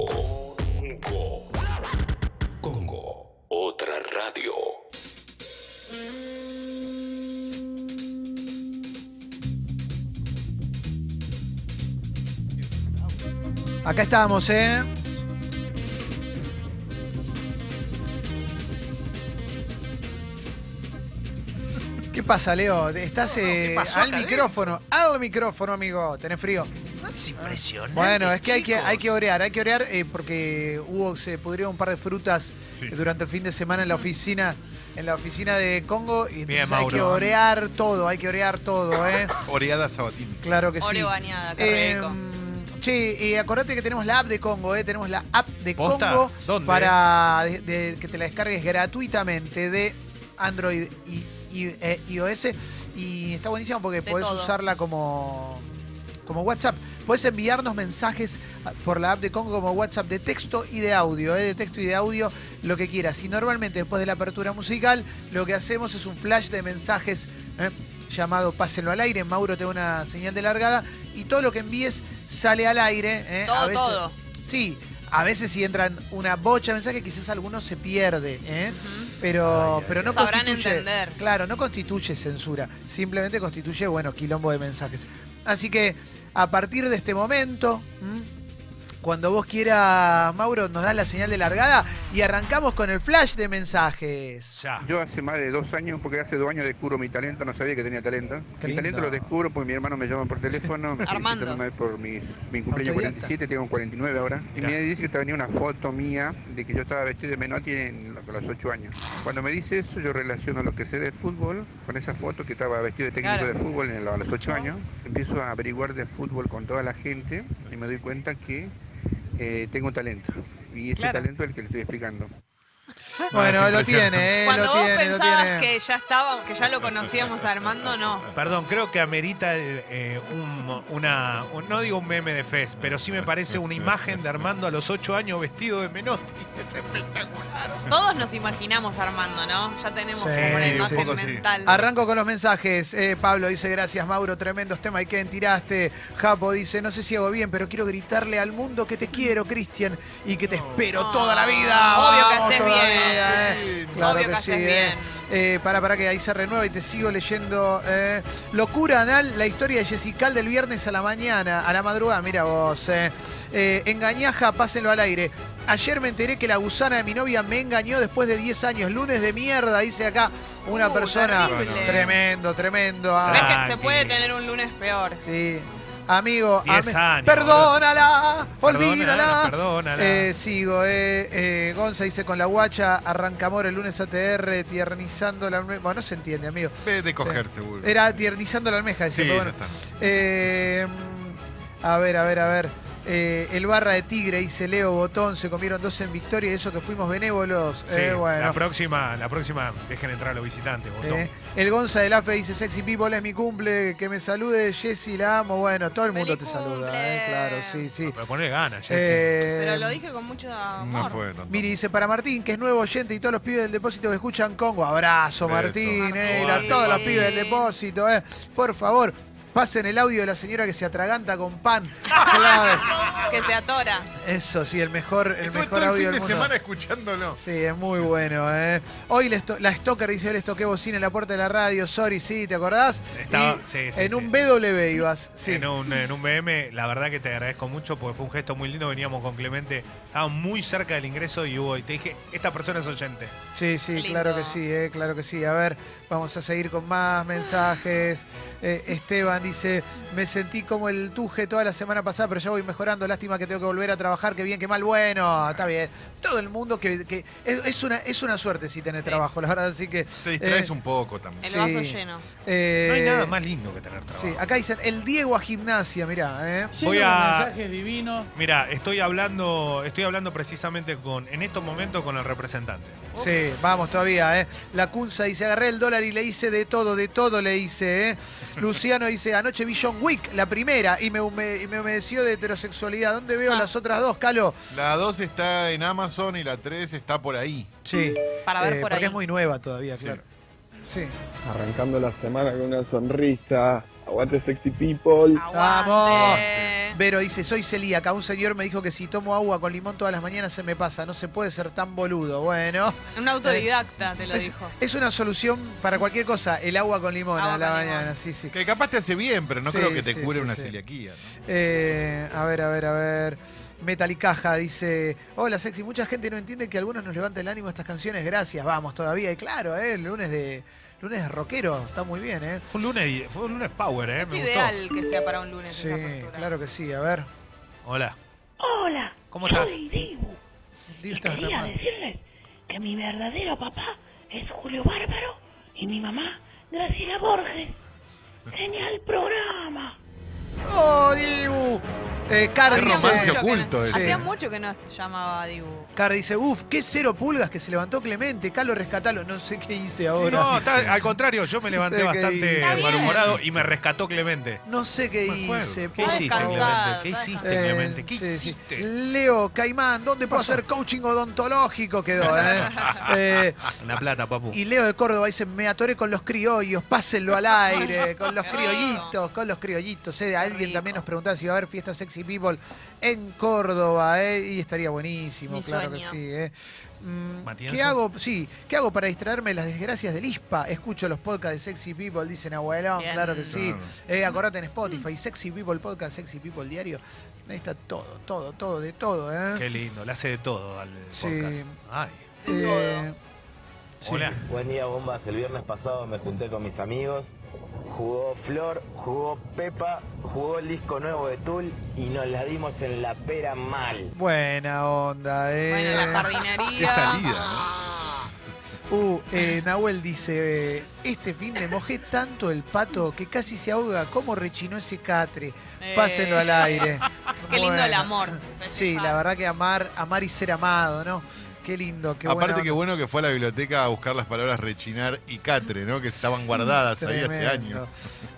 Congo. Congo. Congo. Otra radio. Acá estamos, ¿eh? ¿Qué pasa, Leo? Estás eh, pasó al micrófono, al micrófono, amigo. ¿Tenés frío? Es impresionante. Bueno, es que hay que, hay que orear, hay que orear eh, porque hubo, se pudrieron un par de frutas Sí. durante el fin de semana en la oficina, en la oficina de Congo y Bien, hay que orear todo, hay que orear todo, ¿eh? Oreada Sabatini. Claro que sí. Oreo bañada, qué Eh, rico. che, eh, acordate que tenemos la app de Congo, eh, tenemos la app de ¿Posta? Congo ¿Dónde? para de- de- que te la descargues gratuitamente de Android y, y- eh, iOS y está buenísimo porque De podés todo. usarla como, como WhatsApp. Puedes enviarnos mensajes ah, por la app de Congo como WhatsApp de texto y de audio, eh, de texto y de audio, lo que quieras. Y normalmente después de la apertura musical, lo que hacemos es un flash de mensajes eh, llamado Pásenlo al aire. Mauro te da una señal de largada y todo lo que envíes sale al aire. eh, a Todo, veces- todo. Sí, a veces si entran una bocha de mensajes, quizás alguno se pierde, ¿eh? pero, Ay, pero no Sabrán constituye. entender. Claro, no constituye censura. Simplemente constituye, bueno, quilombo de mensajes. Así que a partir de este momento. Cuando vos quieras, Mauro, nos das la señal de largada y arrancamos con el flash de mensajes. Ya. Yo hace más de dos años, porque hace dos años descubro mi talento, no sabía que tenía talento. Qué mi lindo. talento lo descubro porque mi hermano me llama por teléfono, me Armando. por mis, mi cumpleaños Autodidacta. 47, tengo 49 ahora. Y Mirá. me dice que venía una foto mía de que yo estaba vestido de Menotti en lo- con los 8 años. Cuando me dice eso, yo relaciono lo que sé de fútbol con esa foto que estaba vestido de técnico Claro. de fútbol en a los 8 años. Empiezo a averiguar de fútbol con toda la gente y me doy cuenta que eh, tengo un talento. Y ese Claro. talento es el que le estoy explicando. Bueno, lo tiene, ¿eh? Cuando lo vos tiene, lo pensabas tiene. que ya estaba, que ya lo conocíamos a Armando, no. Perdón, creo que amerita eh, un, una, un- no digo un meme de Fez, pero sí me parece una imagen de Armando a los 8 años vestido de Menotti. Es espectacular. Todos nos imaginamos a Armando, ¿no? Ya tenemos Sí, una sí, imagen un poco sí. mental. Arranco con los mensajes. Eh, Pablo dice, gracias Mauro, tremendos temas y que tiraste. Japo dice, no sé si hago bien, pero quiero gritarle al mundo que te quiero, Cristian, y que te espero Oh. toda la vida. Obvio que Vamos haces bien. eh. Claro Obvio que, que sí, eh. Eh, para, para que ahí se renueva y te sigo leyendo. eh. Locura anal, la historia de Jessical del viernes a la mañana, a la madrugada, mira vos. Eh. Eh, engañaja, pásenlo al aire. Ayer me enteré que la gusana de mi novia me engañó después de 10 años. Lunes de mierda, dice acá una Uh, persona. terrible. Tremendo, tremendo. Ah, ¿Ves que se puede tener un lunes peor? Sí. Amigo, 10 ame- años, perdónala, olvídala. Perdónala. Eh, sigo, eh, eh, Gonza dice con la guacha, arrancamor el lunes ATR, tiernizando la almeja. Bueno, no se entiende, amigo. Ve de coger, seguro. Era tiernizando la almeja, decía, Sí, está. Eh, a ver, a ver, a ver. Eh, el barra de tigre, dice Leo Botón, se comieron dos en victoria y eso que fuimos benévolos. Sí, Eh, bueno. la próxima, la próxima dejen entrar a los visitantes, botón. Eh, el Gonza del AFE dice, sexy people, es mi cumple, que me salude, Jessy, la amo. Bueno, todo el mundo te ¡Feliz saluda, eh, claro, sí, sí. Pero poner ganas, Jessy. Eh, Pero lo dije con mucho amor. No fue tanto. Miri dice, para Martín, que es nuevo oyente y todos los pibes del depósito que escuchan Congo. Abrazo. Martín, eh, Martín. la- todos los pibes del depósito, eh. Por favor, pasen el audio de la señora que se atraganta con pan. Claro, Que se atora. eso sí, el mejor, el Estuve mejor todo el audio fin del de mundo. semana escuchándolo. Sí, es muy bueno, eh. Hoy les to- la Stoker dice, hoy les toqué bocina en la puerta de la radio, sorry, sí, ¿te acordás? Estaba- Y sí, sí, en sí. un BW ibas, sí. En, un, en un BM, la verdad que te agradezco mucho porque fue un gesto muy lindo. Veníamos con Clemente, estábamos muy cerca del ingreso y hubo, y te dije, esta persona es oyente. Sí, sí, Qué claro lindo. que sí, eh, claro que sí. A ver, vamos a seguir con más mensajes. Eh, Esteban dice, me sentí como el tuje toda la semana pasada, pero ya voy mejorando. Lástima que tengo que volver a trabajar, qué bien, qué mal. Bueno, está bien. Todo el mundo que, que- es, es una, es una suerte si tenés Sí. trabajo, la verdad, así que... Te distraes eh, un poco también. El Sí. vaso lleno. eh, No hay nada más lindo que tener trabajo. Sí, acá dicen, el Diego a gimnasia, mirá, eh. Voy a- mensajes divinos. Mira, estoy hablando, estoy hablando precisamente con, en estos momentos con el representante. Sí, vamos todavía, ¿eh? La Cunza dice, agarré el dólar y le hice de todo, de todo le hice, ¿eh? Luciano dice, anoche vi John Wick, la primera, y me, hume- y me humedeció de heterosexualidad. ¿Dónde veo Ah. las otras dos, Calo? La 2 está en Amazon y la 3 está por ahí. Sí. Para ver eh, por porque ahí. es muy nueva todavía, Sí. claro. Sí. Arrancando la semana con una sonrisa. Aguante sexy people. Aguante. Vero dice, soy celíaca. Un señor me dijo que si tomo agua con limón todas las mañanas se me pasa. No se puede ser tan boludo. Bueno, Un autodidacta te lo es, dijo. es una solución para cualquier cosa. El agua con limón Agua a la con mañana. limón. Sí, sí. Que capaz te hace bien, pero no Sí, creo que te sí, cure sí, una sí. celiaquía. ¿no? Eh, a ver, a ver, a ver. Metalicaja dice, hola sexy, mucha gente no entiende que algunos nos levanten el ánimo estas canciones, gracias, vamos todavía. Y claro, eh, el lunes de lunes de rockero, está muy bien, ¿eh? Fue un lunes, fue un lunes power, ¿eh? Es Me ideal que sea para un lunes Sí, esa claro que sí, a ver. gustó. Hola. Hola, ¿Cómo estás? soy Dibu. Dios, Y quería decirles que mi verdadero papá es Julio Bárbaro y mi mamá Graciela Borges. Genial programa. ¡Oh, Dibu! Eh, Car Qué dice, romance mucho que oculto no- ese. Hacía mucho que no llamaba a Dibu. Car dice, uff, qué cero pulgas que se levantó Clemente, Calo rescatalo. No sé qué hice ahora. No, está- al contrario, yo me levanté bastante malhumorado y me rescató Clemente. No sé qué Me acuerdo. hice. ¿Qué hiciste, Clemente? ¿Qué está hiciste, Eh, Clemente? ¿Qué sí, sí. hiciste? Leo Caimán, ¿dónde puedo hacer coaching odontológico? Quedó, ¿eh? Eh, Una plata, papu. Y Leo de Córdoba dice, me atoré con los criollos, pásenlo al aire, con los criollitos, con los criollitos. eh. Alguien rico. también nos preguntaba si va a haber fiesta Sexy People en Córdoba, eh, y estaría buenísimo, Mi claro sueño. que sí. eh. Mm. ¿Qué hago? Sí, ¿qué hago para distraerme de las desgracias del ISPA? Escucho los podcasts de Sexy People, dicen abuelón, Bien. claro que sí. Eh, acordate en Spotify, Sexy People Podcast, Sexy People Diario. Ahí está todo, todo, todo, de todo, ¿eh? Qué lindo, le hace de todo al Sí. podcast. Ay. Eh, sí. Hola. Buen día, bombas. El viernes pasado me junté con mis amigos. Jugó Flor, jugó Pepa, jugó el disco nuevo de Tool y nos la dimos en la pera mal. Buena onda, ¿eh? Bueno, la jardinería. Qué salida, Uh, eh, Nahuel dice, eh, este fin de mojé tanto el pato que casi se ahoga. ¿Cómo rechinó ese catre? Eh, Pásenlo al aire. Qué lindo el amor. Sí, la verdad que amar, amar y ser amado, ¿no? Qué lindo, qué. Aparte buena que onda. bueno que fue a la biblioteca a buscar las palabras rechinar y catre, ¿no? Que estaban guardadas ahí hace años.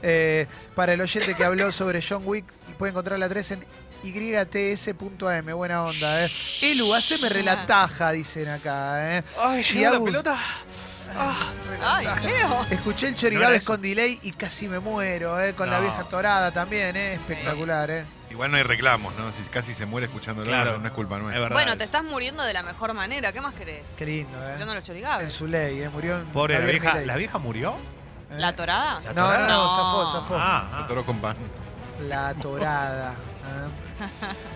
Eh, para el oyente que habló sobre John Wick, puede encontrar la 3 en yts.am. Buena onda, ¿eh? Elu, haceme relataja, dicen acá, ¿eh? Ay, llegó la Agus- pelota. Ay, Leo. Escuché el No Chorigabes era eso. con delay y casi me muero, ¿eh? Con la No. vieja torada también, ¿eh? Espectacular, ¿eh? Igual no hay reclamos, ¿no? Si casi se muere escuchándolo, Claro, no, no es culpa Es nuestra. verdad. Bueno, eso. te estás muriendo de la mejor manera. ¿Qué más querés? Qué lindo, ¿eh? Yo no lo En chorigabes. su ley, ¿eh? Murió en Pobre, la vieja. ¿la vieja murió? ¿Eh? ¿La torada? ¿La No, no, no, No. zafó, zafó. Ah, Se ah. atoró con pan. La torada. ¿eh?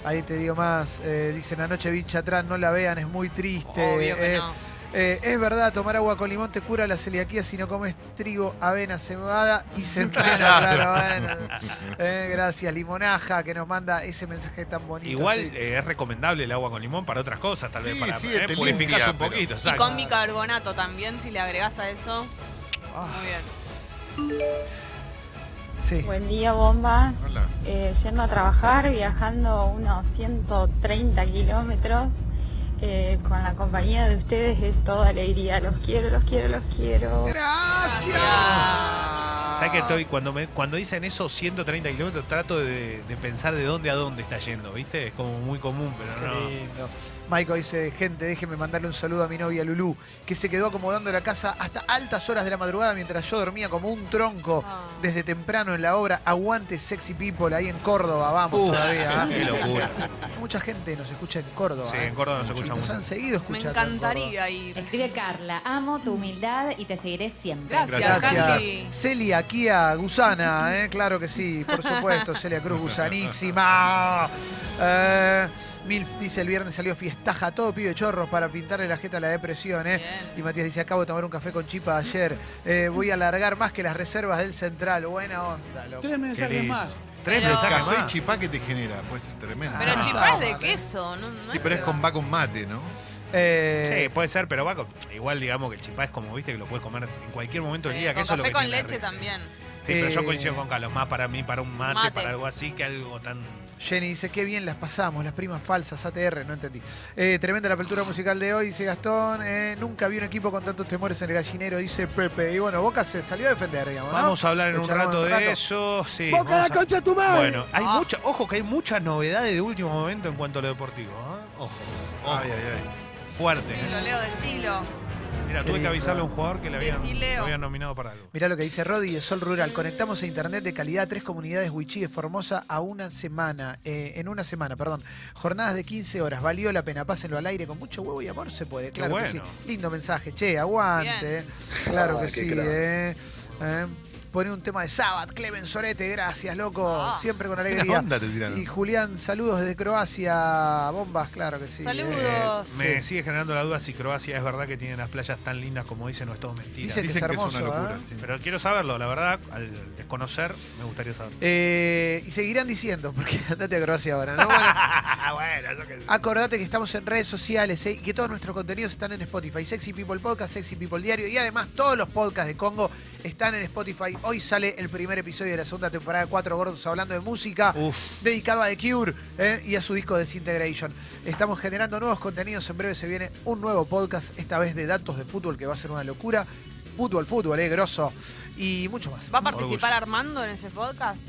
Ahí te digo más. eh, dicen anoche bicha atrás, no la vean, es muy triste. Obvio que eh, no. Eh, es verdad, tomar agua con limón te cura la celiaquía si no comes trigo, avena, cebada y centeno. claro, bueno. Eh, gracias, Limonaja, que nos manda ese mensaje tan bonito. Igual Sí. eh, es recomendable el agua con limón para otras cosas, tal vez Sí, para sí, eh, te purificás limpia, un pero- poquito. Y exacto. con bicarbonato también, si le agregás a eso. Ah. Muy bien. Sí. Buen día, bomba. Hola. Eh, yendo a trabajar, viajando unos 130 kilómetros. Eh, con la compañía de ustedes es toda alegría. Los quiero, los quiero, los quiero. Gracias. ¿Sabes que estoy, cuando, me, cuando dicen eso 130 kilómetros, trato de, de pensar de dónde a dónde está yendo, ¿viste? Es como muy común, pero Qué no. lindo. Maiko dice, gente, déjeme mandarle un saludo a mi novia Lulú, que se quedó acomodando la casa hasta altas horas de la madrugada mientras yo dormía como un tronco Ah. desde temprano en la obra Aguante Sexy People ahí en Córdoba, vamos Uf, todavía. qué ¿eh? locura. Mucha gente nos escucha en Córdoba. Sí, ¿eh? en Córdoba nos escucha nos mucho. han seguido Me escuchando. en encantaría ir. Escribe Carla, amo tu humildad y te seguiré siempre. Gracias. Gracias. Candy. Kia Gusana, ¿eh? claro que sí, por supuesto, Celia Cruz Gusanísima. Eh, Milf dice el viernes salió fiestaja, todo pibe chorros para pintarle la jeta a la depresión, ¿eh? Y Matías dice, acabo de tomar un café con Chipa ayer. Eh, voy a alargar más que las reservas del Central. Buena onda, loco. Tres mensajes más. Tres Pero- mensajes Café y más. chipá que te genera, puede ser tremendo. Pero Ah, chipá es de queso, ¿no? no Sí, pero es con va con mate, ¿no? Eh, Sí, puede ser, pero va con- igual digamos que el chipá es como, viste, que lo puedes comer en cualquier momento del día, que con eso es lo café que con leche también. Sí, pero yo Eh, coincido con Carlos, más para mí, para un mate, Mate. para algo así, que algo tan... Jenny dice, qué bien las pasamos, las primas falsas, ATR, no entendí. Eh, tremenda la apertura musical de hoy, dice Gastón. eh, nunca vi un equipo con tantos temores en el gallinero, dice Pepe. Y bueno, Boca se salió a defender, digamos, ¿no? Vamos a hablar en un rato un de eso, sí. ¡Boca la a- concha de tu madre! Bueno, hay Ah. mucha, ojo que hay muchas novedades de último momento en cuanto a lo deportivo. ¿eh? Ojo, ojo, Ay, ay, ay. Fuerte. Decilo, Leo, decilo. Mira, tuve que avisarle a un jugador que le habían, lo nominado para algo. Mirá lo que dice Rodi de Sol Rural. Conectamos a internet de calidad a tres comunidades Wichí de Formosa a una semana. eh, en una semana, perdón. Jornadas de 15 horas. Valió la pena. Pásenlo al aire con mucho huevo y amor. Se puede. Claro que sí. Lindo mensaje. Che, aguante. Claro Ah, que sí, eh. Eh, Pone un tema de Sabbath, Clemen Sorete, gracias, loco. Ah. Siempre con Buena alegría. onda te tiraron. Y Julián, saludos desde Croacia. Bombas, claro que sí. Saludos. eh. Me Sí. sigue generando la duda si Croacia es verdad que tiene las playas tan lindas como dicen o es todo mentira. Dicen que Dicen es que es hermoso, una locura. ¿eh? sí. Pero quiero saberlo, la verdad, al desconocer, me gustaría saberlo. Eh, y seguirán diciendo, porque andate a Croacia ahora, ¿no? Bueno, bueno, yo qué sé. Acordate que estamos en redes sociales ¿eh? y que todos nuestros contenidos están en Spotify. Sexy People Podcast, Sexy People Diario y además todos los podcasts de Congo están en Spotify. Hoy sale el primer episodio de la segunda temporada de Cuatro Gordos hablando de música, Uf, dedicado a The Cure ¿eh? y a su disco Desintegration. Estamos generando nuevos contenidos. En breve se viene un nuevo podcast, esta vez de datos de fútbol, que va a ser una locura. Fútbol, fútbol, eh, grosso. Y mucho más. ¿Va a participar Orgullo. Armando en ese podcast?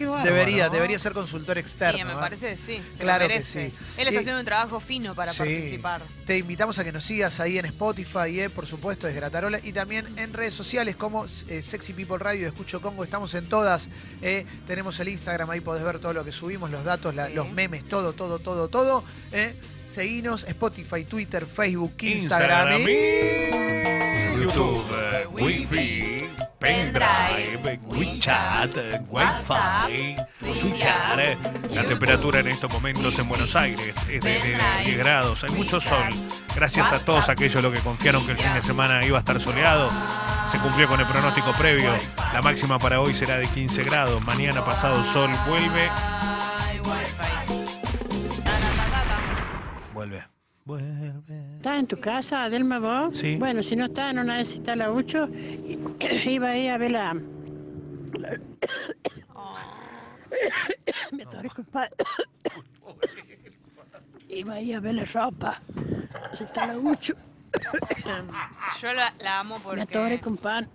Qué bárbaro, Debería, ¿no? debería ser consultor externo. Sí, me ¿eh? parece que sí. Se Claro lo que sí. Él está Y- haciendo un trabajo fino para Sí. participar. Te invitamos a que nos sigas ahí en Spotify, eh, por supuesto, es Gratarola, y también en redes sociales como eh, Sexy People Radio, Escucho Congo, estamos en todas. eh, tenemos el Instagram, ahí podés ver todo lo que subimos, los datos, la- Sí. los memes, todo, todo, todo, todo. Eh. Seguinos, Spotify, Twitter, Facebook, Instagram. Instagram, y- YouTube, Wi-Fi, pendrive, WeChat, Wi-Fi, Twitter. La temperatura en estos momentos en Buenos Aires es de, de 10 grados. Hay mucho sol. Gracias a todos aquellos los que confiaron que el fin de semana iba a estar soleado. Se cumplió con el pronóstico previo. La máxima para hoy será de 15 grados. Mañana pasado sol vuelve. Vuelve. Vuelve. ¿Estás en tu casa, Adelma, vos? Sí. Bueno, si no estás, en una vez está la Ucho, iba ahí a ver la... Me atoré, compadre. Iba ahí a ver la ropa. Si está la Ucho. Yo la, la amo Me atoré, porque, compadre.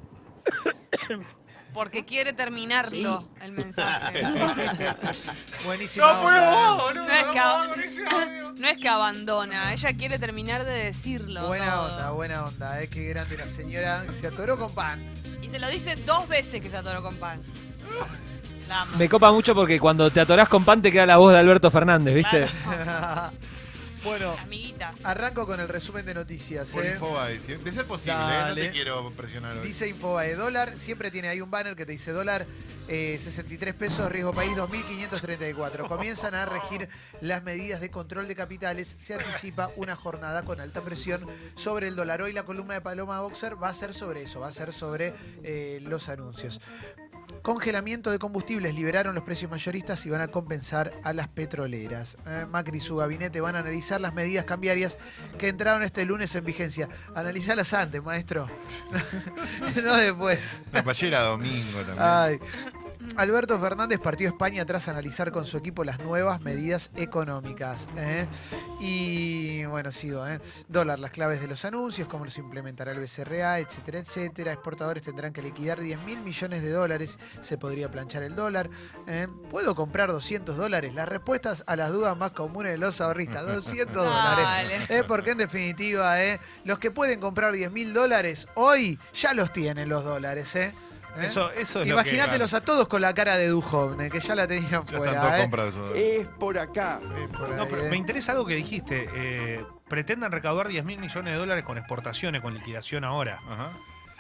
porque quiere terminarlo el mensaje. Buenísima. No puedo, no, No es no que, puedo ab- con ese audio. No es que abandona, ella quiere terminar de decirlo. Buena todo. onda, buena onda, eh, qué grande la señora que se atoró con pan. Y se lo dice dos veces que se atoró con pan. Amo. Me copa mucho porque cuando te atorás con pan te queda la voz de Alberto Fernández, ¿viste? Bueno, Amiguita. arranco con el resumen de noticias. Por eh. Infobae, ¿sí? De ser posible, ¿eh? no Dale. te quiero presionar hoy. Dice Infobae, dólar, siempre tiene ahí un banner que te dice dólar, eh, 63 pesos, riesgo país 2.534. Comienzan a regir las medidas de control de capitales, se anticipa una jornada con alta presión sobre el dólar. Hoy la columna de Paloma Boxer va a ser sobre eso, va a ser sobre eh, los anuncios. Congelamiento de combustibles, liberaron los precios mayoristas y van a compensar a las petroleras. Eh, Macri y su gabinete van a analizar las medidas cambiarias que entraron este lunes en vigencia. Analizalas antes, maestro. no después. La payera domingo también. Ay. Alberto Fernández partió a España tras analizar con su equipo las nuevas medidas económicas. ¿eh? Y bueno, sigo. ¿eh? Dólar, las claves de los anuncios, cómo los implementará el BCRA, etcétera, etcétera. Exportadores tendrán que liquidar 10 mil millones de dólares. Se podría planchar el dólar. ¿eh? ¿Puedo comprar 200 dólares? Las respuestas a las dudas más comunes de los ahorristas. 200 dólares. ¿eh? Porque en definitiva, ¿eh? los que pueden comprar 10 mil dólares hoy ya los tienen los dólares. ¿eh? ¿Eh? Eso, eso es lo que... Imaginátelos a todos con la cara de Duhovne, que ya la tenían Ya fuera. ¿eh? Es por acá. Eh, por No, ahí, pero ¿eh? me interesa algo que dijiste. eh, pretenden recaudar 10 mil millones de dólares con exportaciones, con liquidación ahora. Ajá.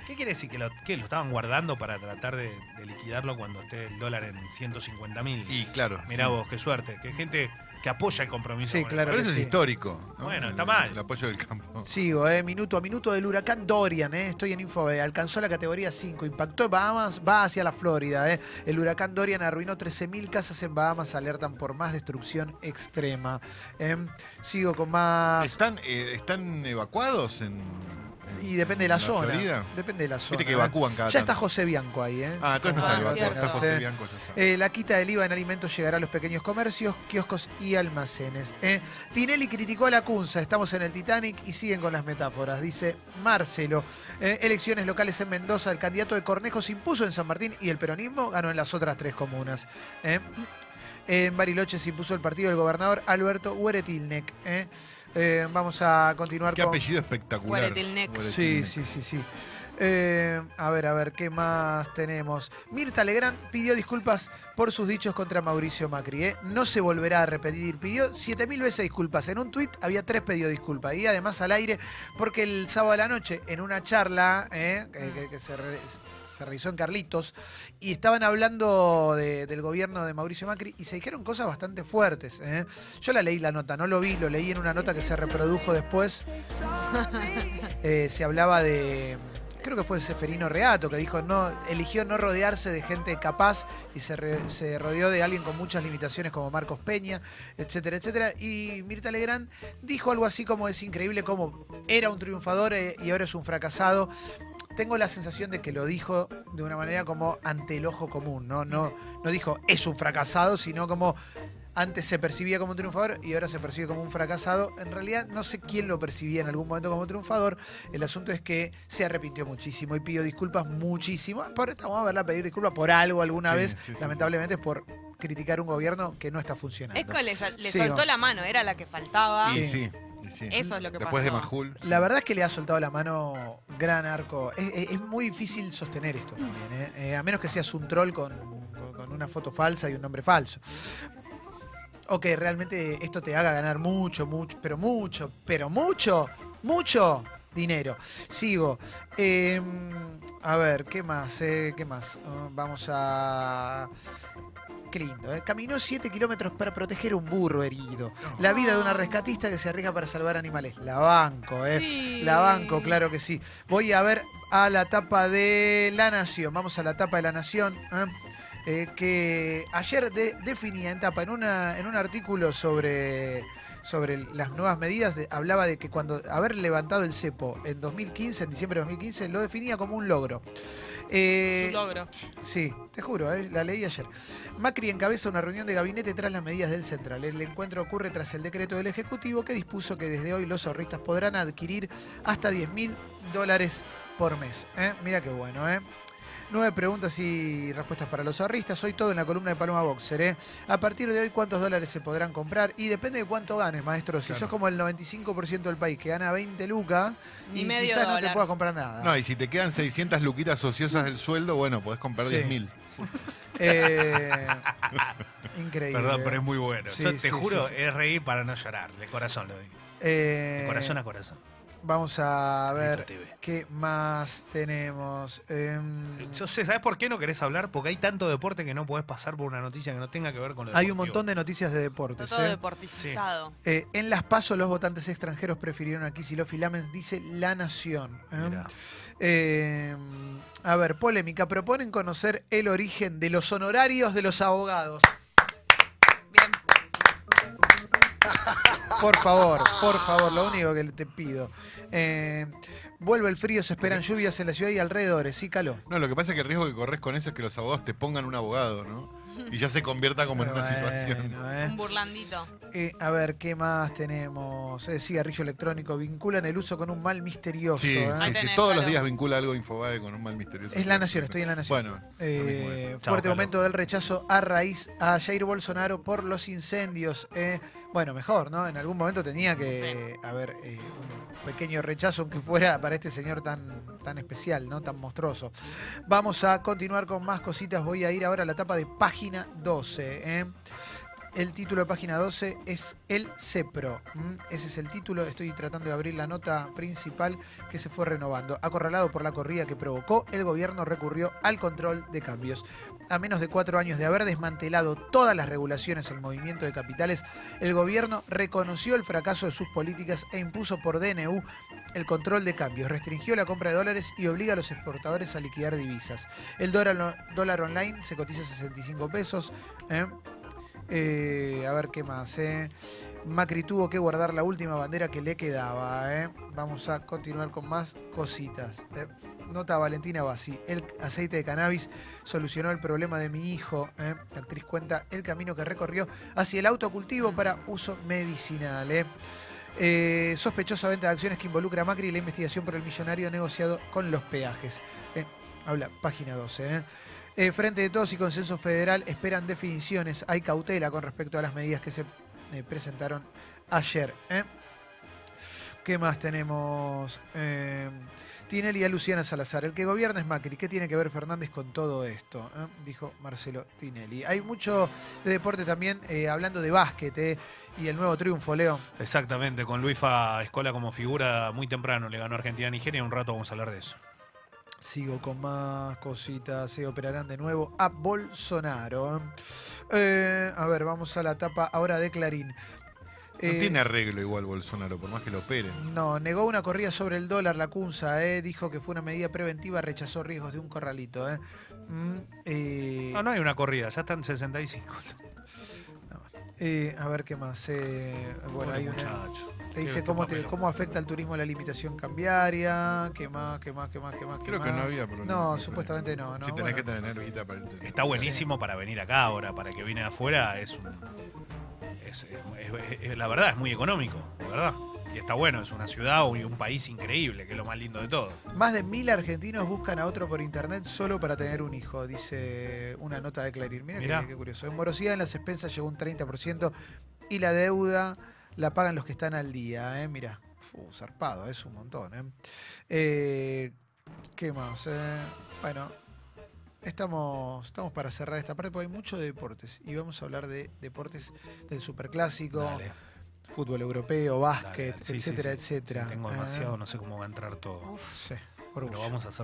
¿Qué quiere decir? ¿Que lo, que lo estaban guardando para tratar de, de liquidarlo cuando esté el dólar en 150 mil? Y claro. Mirá sí. vos, qué suerte. Que gente que apoya el compromiso. Sí, con el claro Pero que eso es sí. histórico. ¿no? Bueno, está mal. El apoyo del campo. Sigo, eh, minuto a minuto del huracán Dorian, eh, estoy en Info, eh, alcanzó la categoría 5, impactó en Bahamas, va hacia la Florida. Eh. El huracán Dorian arruinó 13.000 casas en Bahamas, alertan por más destrucción extrema. Eh, sigo con más... ¿Están, eh, ¿Están evacuados en- Y depende de la, en zona. Florida? Depende de la zona. Viste que eh. evacúan cada Ya está. José Bianco ahí, ¿eh? Ah, entonces no Ah, está evacuado. cierto. Está José Sí. Bianco, ya está. Eh, la quita del IVA en alimentos llegará a los pequeños comercios, kioscos y almacenes. eh. Tinelli criticó a la Cunza, estamos en el Titanic y siguen con las metáforas, dice Marcelo. Eh, elecciones locales en Mendoza, el candidato de Cornejo se impuso en San Martín y el peronismo ganó en las otras tres comunas. En Bariloche se impuso el partido del gobernador Alberto Hueretilnec. eh. Eh, vamos a continuar Qué con. apellido espectacular. Guaretilneck. Sí, sí, sí, sí. Eh, a ver, a ver, ¿qué más tenemos? Mirta Legrand pidió disculpas por sus dichos contra Mauricio Macri. ¿eh? No se volverá a repetir. Pidió 7.000 veces disculpas. En un tuit había tres pedidos de disculpas. Y además al aire, porque el sábado a la noche, en una charla ¿eh? que, que- que se, re- se realizó en Carlitos, y estaban hablando de- del gobierno de Mauricio Macri y se dijeron cosas bastante fuertes. ¿eh? Yo la leí la nota, no lo vi, lo leí en una nota que se reprodujo después. Eh, se hablaba de. Creo que fue Seferino Reato que dijo no eligió no rodearse de gente capaz y se, rodeó de alguien con muchas limitaciones como Marcos Peña, etcétera, etcétera. Y Mirta Legrand dijo algo así como es increíble como era un triunfador eh, y ahora es un fracasado. Tengo la sensación de que lo dijo de una manera como ante el ojo común, ¿no? No, no dijo es un fracasado, sino como antes se percibía como un triunfador y ahora se percibe como un fracasado. En realidad no sé quién lo percibía en algún momento como triunfador. El asunto es que se arrepintió muchísimo y pidió disculpas muchísimo. Por esto vamos a verla pedir disculpas por algo alguna Sí, vez. sí, sí, Lamentablemente es por criticar un gobierno que no está funcionando. Esco le, sol- le Sí, soltó no. la mano, era la que faltaba. Sí, y sí. Eso es lo que Después de. Majul. La verdad es que le ha soltado la mano gran arco. Es, es- es muy difícil sostener esto también, ¿eh? Eh, a menos que seas un troll con, con- con una foto falsa y un nombre falso. O que realmente esto te haga ganar mucho, mucho, pero mucho, pero mucho, mucho dinero. Sigo. Eh, a ver, ¿qué más? eh? ¿Qué más? Ah, vamos a... Qué lindo, ¿eh? Caminó 7 kilómetros para proteger un burro herido. La vida de una rescatista que se arriesga para salvar animales. La banco, ¿eh? Sí. La banco, claro que sí. Voy a ver a la tapa de La Nación. Vamos a la tapa de La Nación. ¿eh? Eh, que ayer de- definía en tapa, en, una, en un artículo sobre, sobre las nuevas medidas, de- hablaba de que cuando haber levantado el cepo en 2015, en diciembre de 2015, lo definía como un logro. Eh, Su logro. Sí, te juro, eh, la leí ayer. Macri encabeza una reunión de gabinete tras las medidas del Central. El encuentro ocurre tras el decreto del Ejecutivo que dispuso que desde hoy los ahorristas podrán adquirir hasta 10 mil dólares por mes. ¿eh? Mira qué bueno, ¿eh? Nueve preguntas y respuestas para los ahorristas. Hoy todo en la columna de Paloma Boxer. ¿eh? A partir de hoy, ¿cuántos dólares se podrán comprar? Y depende de cuánto ganes, maestro. Si Claro. sos como el 95% del país que gana 20 lucas, Ni y medio quizás no te puedas comprar nada. No, y si te quedan 600 luquitas ociosas del sueldo, bueno, podés comprar Sí. 10.000. Eh, increíble. Perdón, pero es muy bueno. Sí, Yo sí, te juro, sí, sí. es reír para no llorar. De corazón lo digo. Eh, De corazón a corazón. Vamos a ver qué más tenemos. Em, Yo sé, ¿sabes por qué no querés hablar? Porque hay tanto deporte que no podés pasar por una noticia que no tenga que ver con lo hay un deportivo. montón de noticias de deportes. Está todo ¿eh? deportizado. Eh, en Las Paso, los votantes extranjeros prefirieron a Kicillof y Lamens, dice La Nación. ¿eh? Eh, a ver, polémica. Proponen conocer el origen de los honorarios de los abogados. Bien. Por favor, por favor, lo único que te pido. Eh, vuelve el frío, se esperan lluvias en la ciudad y alrededores. Sí, caló. No, lo que pasa es que el riesgo que corres con eso es que los abogados te pongan un abogado, ¿no? Y ya se convierta como en una Bueno, situación. ¿eh? Un burlandito. Eh, a ver, ¿qué más tenemos? Eh, cigarrillo electrónico. Vinculan el uso con un mal misterioso. Sí, ¿eh? Sí, Todos los días vincula algo Infobae con un mal misterioso. Es La Nación, estoy en La Nación. Bueno, Eh, fuerte aumento del rechazo a raíz a Jair Bolsonaro por los incendios. eh. Bueno, mejor, ¿no? En algún momento tenía que haber eh, un pequeño rechazo, aunque fuera para este señor tan, tan especial, ¿no? Tan monstruoso. Vamos a continuar con más cositas. Voy a ir ahora a la etapa de página 12. ¿eh? El título de página 12 es El CEPRO. Ese es el título. Estoy tratando de abrir la nota principal que se fue renovando. Acorralado por la corrida que provocó, el gobierno recurrió al control de cambios. A menos de cuatro años de haber desmantelado todas las regulaciones al movimiento de capitales, el gobierno reconoció el fracaso de sus políticas e impuso por DNU el control de cambios, restringió la compra de dólares y obliga a los exportadores a liquidar divisas. El dólar, dólar online se cotiza a 65 pesos. ¿eh? Eh, a ver qué más. eh. Macri tuvo que guardar la última bandera que le quedaba. Vamos a continuar con más cositas. Nota Valentina Bassi. El aceite de cannabis solucionó el problema de mi hijo. eh. La actriz cuenta el camino que recorrió hacia el autocultivo para uso medicinal. eh. Eh, sospechosa venta de acciones que involucra a Macri y la investigación por el millonario negociado con los peajes. Habla página 12. eh. Eh, Frente de Todos y Consenso Federal esperan definiciones. Hay cautela con respecto a las medidas que se presentaron ayer. ¿Qué más tenemos? Tinelli a Luciana Salazar. El que gobierna es Macri. ¿Qué tiene que ver Fernández con todo esto? eh? Dijo Marcelo Tinelli. Hay mucho de deporte también, eh, hablando de básquet eh, y el nuevo triunfo, Leo. Exactamente, con Luifa Escola como figura muy temprano le ganó Argentina a Nigeria. Un rato vamos a hablar de eso. Sigo con más cositas. Se operarán de nuevo a Bolsonaro. Eh, a ver, vamos a la tapa ahora de Clarín. No Eh, tiene arreglo igual Bolsonaro, por más que lo operen. No, negó una corrida sobre el dólar, la CUNSA, eh, dijo que fue una medida preventiva, rechazó riesgos de un corralito. Eh. Mm, eh, No, no hay una corrida, ya están 65. eh, a ver qué más. eh, bueno, hay una. Te dice cómo, te- cómo afecta al turismo la limitación cambiaria. ¿Qué más? ¿Qué más? ¿Qué más? ¿Qué más? qué Creo que no había problema. No, supuestamente no. no Si tenés bueno. que tener guita para. Está buenísimo para venir acá ahora, para que viene de afuera, es un. Es- es- es- es- la verdad, es muy económico, verdad. Y está bueno, es una ciudad y un país increíble, que es lo más lindo de todo. Más de mil argentinos buscan a otro por internet solo para tener un hijo, dice una nota de Clarín. Mira qué, qué curioso. En morosidad en las expensas llegó un 30% y la deuda la pagan los que están al día. ¿eh? Mira, zarpado, es un montón. ¿eh? Eh, ¿Qué más? eh? Bueno, estamos, estamos para cerrar esta parte porque hay mucho de deportes y vamos a hablar de deportes del superclásico. Dale. Fútbol europeo, básquet, Dale, dale. Sí, sí, etcétera, sí. etcétera. Tengo ¿eh? demasiado, no sé cómo va a entrar todo. Pero orgullo. vamos a hacerlo